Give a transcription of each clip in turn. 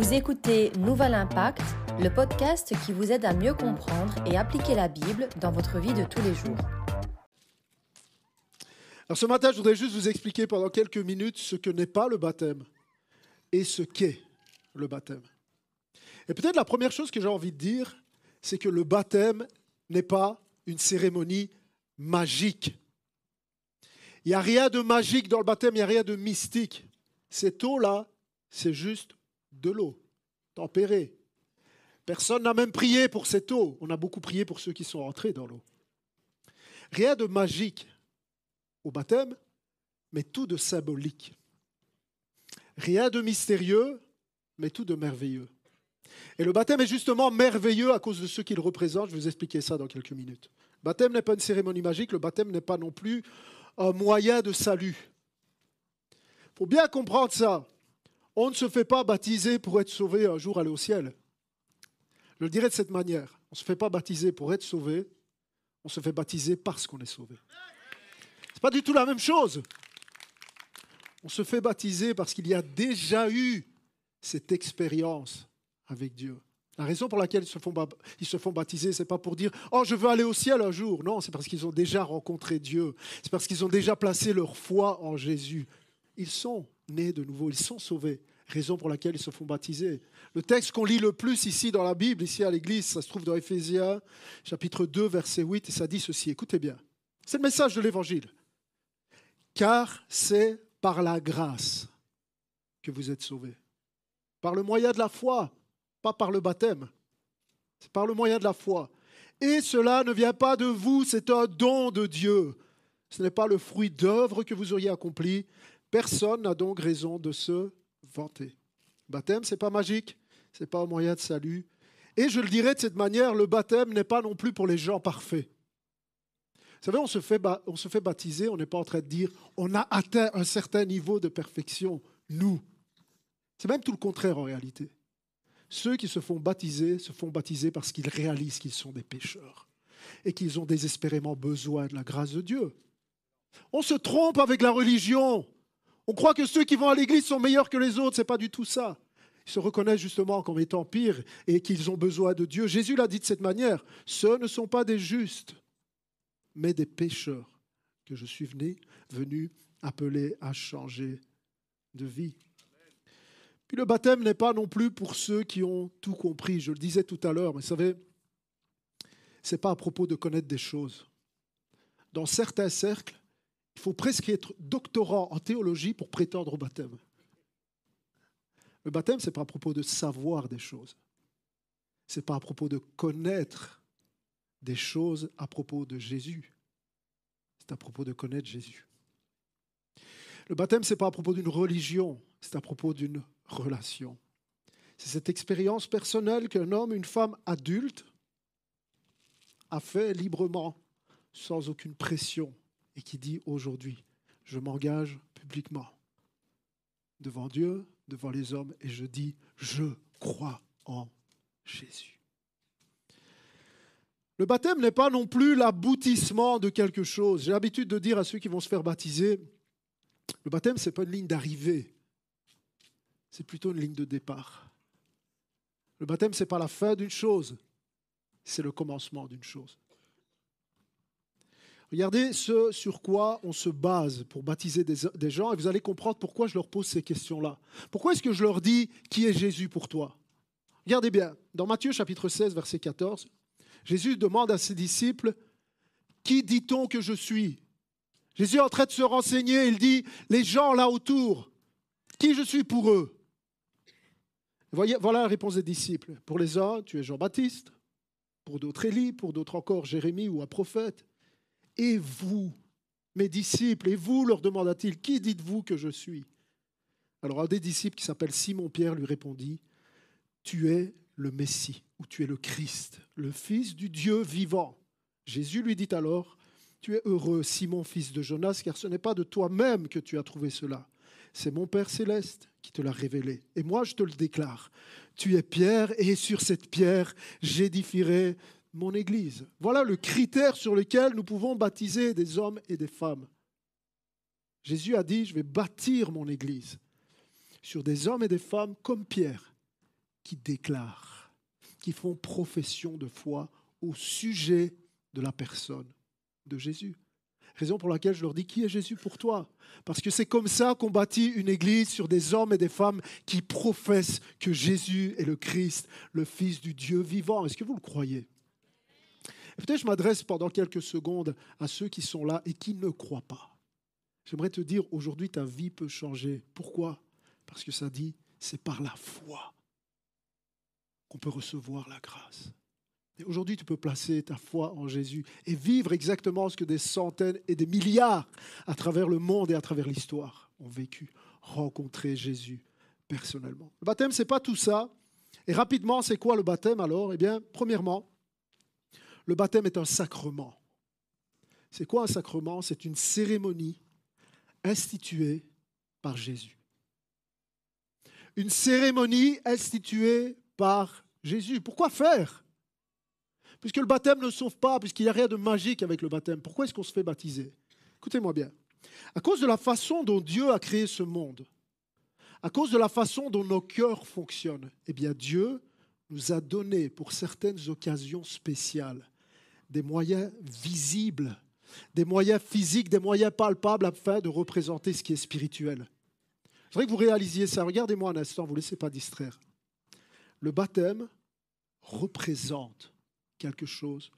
Vous écoutez Nouvel Impact, le podcast qui vous aide à mieux comprendre et appliquer la Bible dans votre vie de tous les jours. Alors ce matin, je voudrais juste vous expliquer pendant quelques minutes ce que n'est pas le baptême et ce qu'est le baptême. Et peut-être la première chose que j'ai envie de dire, c'est que le baptême n'est pas une cérémonie magique. Il n'y a rien de magique dans le baptême, il n'y a rien de mystique. Cette eau-là, c'est juste de l'eau, tempérée. Personne n'a même prié pour cette eau. On a beaucoup prié pour ceux qui sont entrés dans l'eau. Rien de magique au baptême, mais tout de symbolique. Rien de mystérieux, mais tout de merveilleux. Et le baptême est justement merveilleux à cause de ce qu'il représente. Je vais vous expliquer ça dans quelques minutes. Le baptême n'est pas une cérémonie magique, le baptême n'est pas non plus un moyen de salut. Il faut bien comprendre ça. On ne se fait pas baptiser pour être sauvé un jour aller au ciel. Je le dirais de cette manière. On ne se fait pas baptiser pour être sauvé, on se fait baptiser parce qu'on est sauvé. Ce n'est pas du tout la même chose. On se fait baptiser parce qu'il y a déjà eu cette expérience avec Dieu. La raison pour laquelle ils se font, ils se font baptiser, ce n'est pas pour dire Oh, je veux aller au ciel un jour. Non, c'est parce qu'ils ont déjà rencontré Dieu. C'est parce qu'ils ont déjà placé leur foi en Jésus. Ils sont nés de nouveau, ils sont sauvés. Raison pour laquelle ils se font baptiser. Le texte qu'on lit le plus ici dans la Bible, ici à l'église, ça se trouve dans Éphésiens, chapitre 2, verset 8, et ça dit ceci. Écoutez bien. C'est le message de l'évangile. Car c'est par la grâce que vous êtes sauvés. Par le moyen de la foi, pas par le baptême. C'est par le moyen de la foi. Et cela ne vient pas de vous, c'est un don de Dieu. Ce n'est pas le fruit d'œuvres que vous auriez accompli. Personne n'a donc raison de se vanter. Le baptême, ce n'est pas magique, ce n'est pas un moyen de salut. Et je le dirais de cette manière, le baptême n'est pas non plus pour les gens parfaits. Vous savez, on se fait, on se fait baptiser, on n'est pas en train de dire on a atteint un certain niveau de perfection, nous. C'est même tout le contraire en réalité. Ceux qui se font baptiser se font baptiser parce qu'ils réalisent qu'ils sont des pécheurs et qu'ils ont désespérément besoin de la grâce de Dieu. On se trompe avec la religion. On croit que ceux qui vont à l'église sont meilleurs que les autres. Ce n'est pas du tout ça. Ils se reconnaissent justement comme étant pires et qu'ils ont besoin de Dieu. Jésus l'a dit de cette manière. Ce ne sont pas des justes, mais des pécheurs que je suis venu, venu appeler à changer de vie. Puis le baptême n'est pas non plus pour ceux qui ont tout compris. Je le disais tout à l'heure, mais vous savez, ce n'est pas à propos de connaître des choses. Dans certains cercles, il faut presque être doctorant en théologie pour prétendre au baptême. Le baptême, ce n'est pas à propos de savoir des choses. Ce n'est pas à propos de connaître des choses à propos de Jésus. C'est à propos de connaître Jésus. Le baptême, ce n'est pas à propos d'une religion, c'est à propos d'une relation. C'est cette expérience personnelle qu'un homme, une femme adulte a fait librement, sans aucune pression, et qui dit aujourd'hui, je m'engage publiquement devant Dieu, devant les hommes, et je dis, je crois en Jésus. Le baptême n'est pas non plus l'aboutissement de quelque chose. J'ai l'habitude de dire à ceux qui vont se faire baptiser, le baptême, ce n'est pas une ligne d'arrivée c'est plutôt une ligne de départ. Le baptême, ce n'est pas la fin d'une chose, c'est le commencement d'une chose. Regardez ce sur quoi on se base pour baptiser des, gens et vous allez comprendre pourquoi je leur pose ces questions-là. Pourquoi est-ce que je leur dis qui est Jésus pour toi? Regardez bien, dans Matthieu chapitre 16, verset 14, Jésus demande à ses disciples, Qui dit-on que je suis? Jésus est en train de se renseigner, il dit, les gens là autour, qui je suis pour eux? Voilà la réponse des disciples. Pour les uns, tu es Jean-Baptiste, pour d'autres Élie, pour d'autres encore Jérémie ou un prophète. Et vous, mes disciples, et vous, leur demanda-t-il, qui dites-vous que je suis? Alors un des disciples qui s'appelle Simon-Pierre lui répondit, tu es le Messie, ou tu es le Christ, le Fils du Dieu vivant. Jésus lui dit alors, tu es heureux, Simon, fils de Jonas, car ce n'est pas de toi-même que tu as trouvé cela, c'est mon Père céleste qui te l'a révélé. Et moi, je te le déclare. Tu es Pierre, et sur cette pierre, j'édifierai mon Église. Voilà le critère sur lequel nous pouvons baptiser des hommes et des femmes. Jésus a dit, je vais bâtir mon Église sur des hommes et des femmes comme Pierre, qui déclarent, qui font profession de foi au sujet de la personne de Jésus. Raison pour laquelle je leur dis, qui est Jésus pour toi? Parce que c'est comme ça qu'on bâtit une église sur des hommes et des femmes qui professent que Jésus est le Christ, le Fils du Dieu vivant. Est-ce que vous le croyez? Peut-être je m'adresse pendant quelques secondes à ceux qui sont là et qui ne croient pas. J'aimerais te dire, aujourd'hui, ta vie peut changer. Pourquoi? Parce que ça dit, c'est par la foi qu'on peut recevoir la grâce. Et aujourd'hui, tu peux placer ta foi en Jésus et vivre exactement ce que des centaines et des milliards à travers le monde et à travers l'histoire ont vécu, rencontrer Jésus personnellement. Le baptême, ce n'est pas tout ça. Et rapidement, c'est quoi le baptême alors? Eh bien, premièrement, le baptême est un sacrement. C'est quoi un sacrement? C'est une cérémonie instituée par Jésus. Une cérémonie instituée par Jésus. Pourquoi faire? Puisque le baptême ne sauve pas, puisqu'il n'y a rien de magique avec le baptême, pourquoi est-ce qu'on se fait baptiser? Écoutez-moi bien. À cause de la façon dont Dieu a créé ce monde, à cause de la façon dont nos cœurs fonctionnent, eh bien Dieu nous a donné pour certaines occasions spéciales des moyens visibles, des moyens physiques, des moyens palpables afin de représenter ce qui est spirituel. Je voudrais que vous réalisiez ça. Regardez-moi un instant, ne vous laissez pas distraire. Le baptême représente quelque chose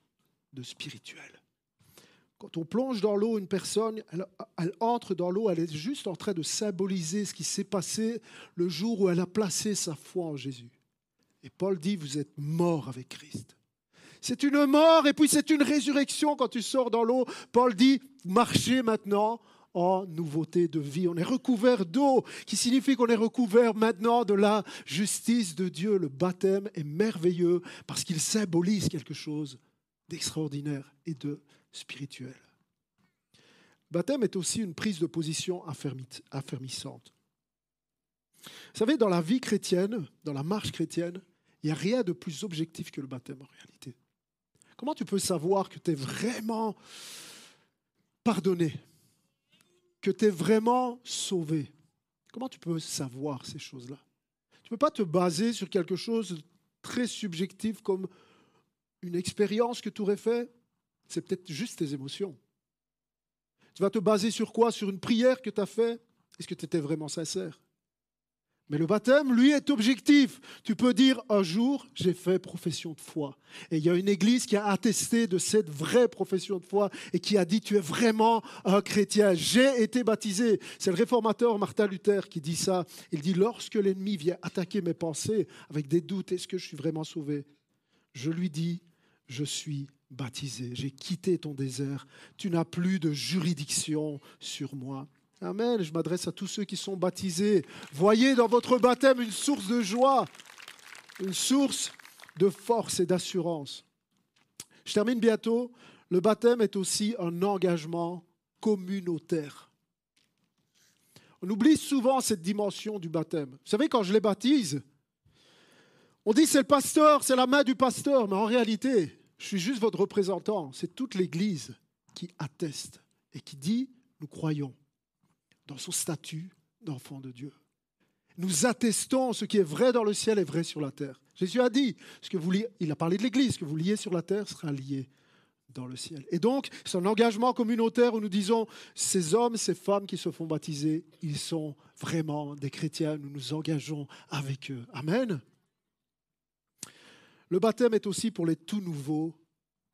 de spirituel. Quand on plonge dans l'eau, une personne, elle, elle, entre dans l'eau, elle est juste en train de symboliser ce qui s'est passé le jour où elle a placé sa foi en Jésus. Et Paul dit, vous êtes mort avec Christ. C'est une mort et puis c'est une résurrection quand tu sors dans l'eau. Paul dit, marchez maintenant en nouveauté de vie. On est recouvert d'eau, qui signifie qu'on est recouvert maintenant de la justice de Dieu. Le baptême est merveilleux parce qu'il symbolise quelque chose d'extraordinaire et de spirituel. Le baptême est aussi une prise de position affermissante. Vous savez, dans la vie chrétienne, dans la marche chrétienne, il n'y a rien de plus objectif que le baptême en réalité. Comment tu peux savoir que tu es vraiment pardonné que tu es vraiment sauvé? Comment tu peux savoir ces choses-là? Tu ne peux pas te baser sur quelque chose de très subjectif comme une expérience que tu aurais fait. C'est peut-être juste tes émotions. Tu vas te baser sur quoi? Sur une prière que tu as faite Est-ce que tu étais vraiment sincère? Mais le baptême, lui, est objectif. Tu peux dire un jour, j'ai fait profession de foi. Et il y a une église qui a attesté de cette vraie profession de foi et qui a dit, tu es vraiment un chrétien. J'ai été baptisé. C'est le réformateur Martin Luther qui dit ça. Il dit, lorsque l'ennemi vient attaquer mes pensées avec des doutes, est-ce que je suis vraiment sauvé? Je lui dis, je suis baptisé. J'ai quitté ton désert. Tu n'as plus de juridiction sur moi. Amen. Je m'adresse à tous ceux qui sont baptisés. Voyez dans votre baptême une source de joie, une source de force et d'assurance. Je termine bientôt. Le baptême est aussi un engagement communautaire. On oublie souvent cette dimension du baptême. Vous savez, quand je les baptise, on dit c'est le pasteur, c'est la main du pasteur, mais en réalité, je suis juste votre représentant. C'est toute l'Église qui atteste et qui dit nous croyons dans son statut d'enfant de Dieu. Nous attestons ce qui est vrai dans le ciel est vrai sur la terre. Jésus a dit, ce que vous liez, il a parlé de l'Église, ce que vous liez sur la terre sera lié dans le ciel. Et donc, c'est un engagement communautaire où nous disons, ces hommes, ces femmes qui se font baptiser, ils sont vraiment des chrétiens, nous nous engageons avec eux. Amen. Le baptême est aussi pour les tout nouveaux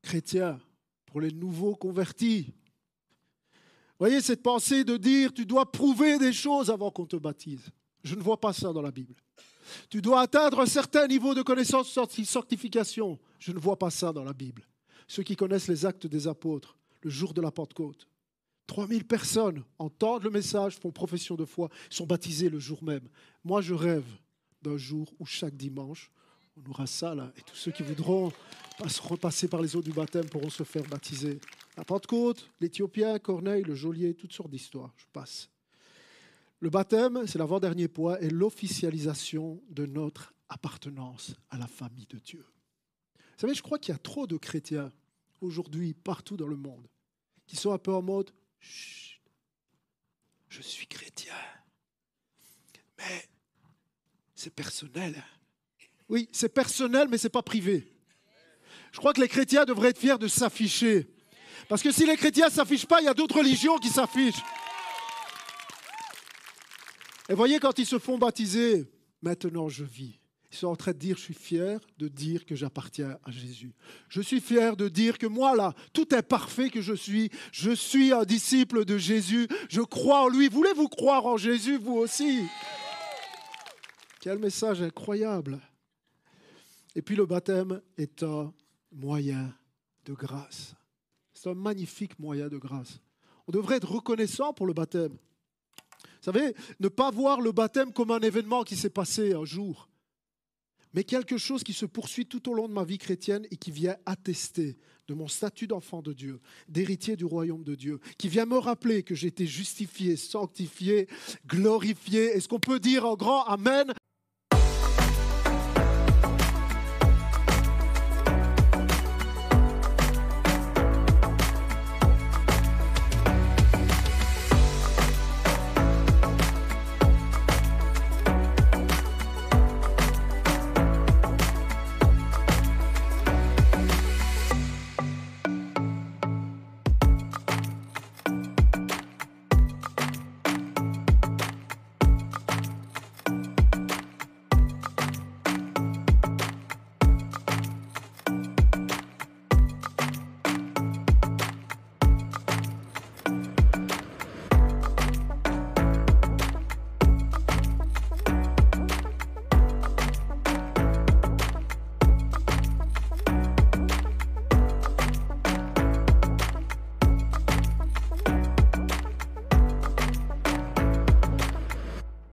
chrétiens, pour les nouveaux convertis voyez, cette pensée de dire tu dois prouver des choses avant qu'on te baptise. Je ne vois pas ça dans la Bible. Tu dois atteindre un certain niveau de connaissance, sanctification. Je ne vois pas ça dans la Bible. Ceux qui connaissent les actes des apôtres, le jour de la Pentecôte, 3000 personnes entendent le message, font profession de foi, sont baptisées le jour même. Moi, je rêve d'un jour où chaque dimanche, on aura ça là, et tous ceux qui voudront repasser par les eaux du baptême pourront se faire baptiser. La Pentecôte, l'Éthiopien, Corneille, le geôlier, toutes sortes d'histoires. Je passe. Le baptême, c'est l'avant-dernier point, et l'officialisation de notre appartenance à la famille de Dieu. Vous savez, je crois qu'il y a trop de chrétiens aujourd'hui, partout dans le monde, qui sont un peu en mode Chut, je suis chrétien. Mais c'est personnel. Oui, c'est personnel, mais ce n'est pas privé. Je crois que les chrétiens devraient être fiers de s'afficher. Parce que si les chrétiens ne s'affichent pas, il y a d'autres religions qui s'affichent. Et voyez, quand ils se font baptiser, maintenant je vis. Ils sont en train de dire, je suis fier de dire que j'appartiens à Jésus. Je suis fier de dire que moi, là, tout est parfait que je suis. Je suis un disciple de Jésus. Je crois en lui. Voulez-vous croire en Jésus, vous aussi? Quel message incroyable. Et puis le baptême est un moyen de grâce. C'est un magnifique moyen de grâce. On devrait être reconnaissant pour le baptême. Vous savez, ne pas voir le baptême comme un événement qui s'est passé un jour, mais quelque chose qui se poursuit tout au long de ma vie chrétienne et qui vient attester de mon statut d'enfant de Dieu, d'héritier du royaume de Dieu, qui vient me rappeler que j'ai été justifié, sanctifié, glorifié. Est-ce qu'on peut dire un grand Amen?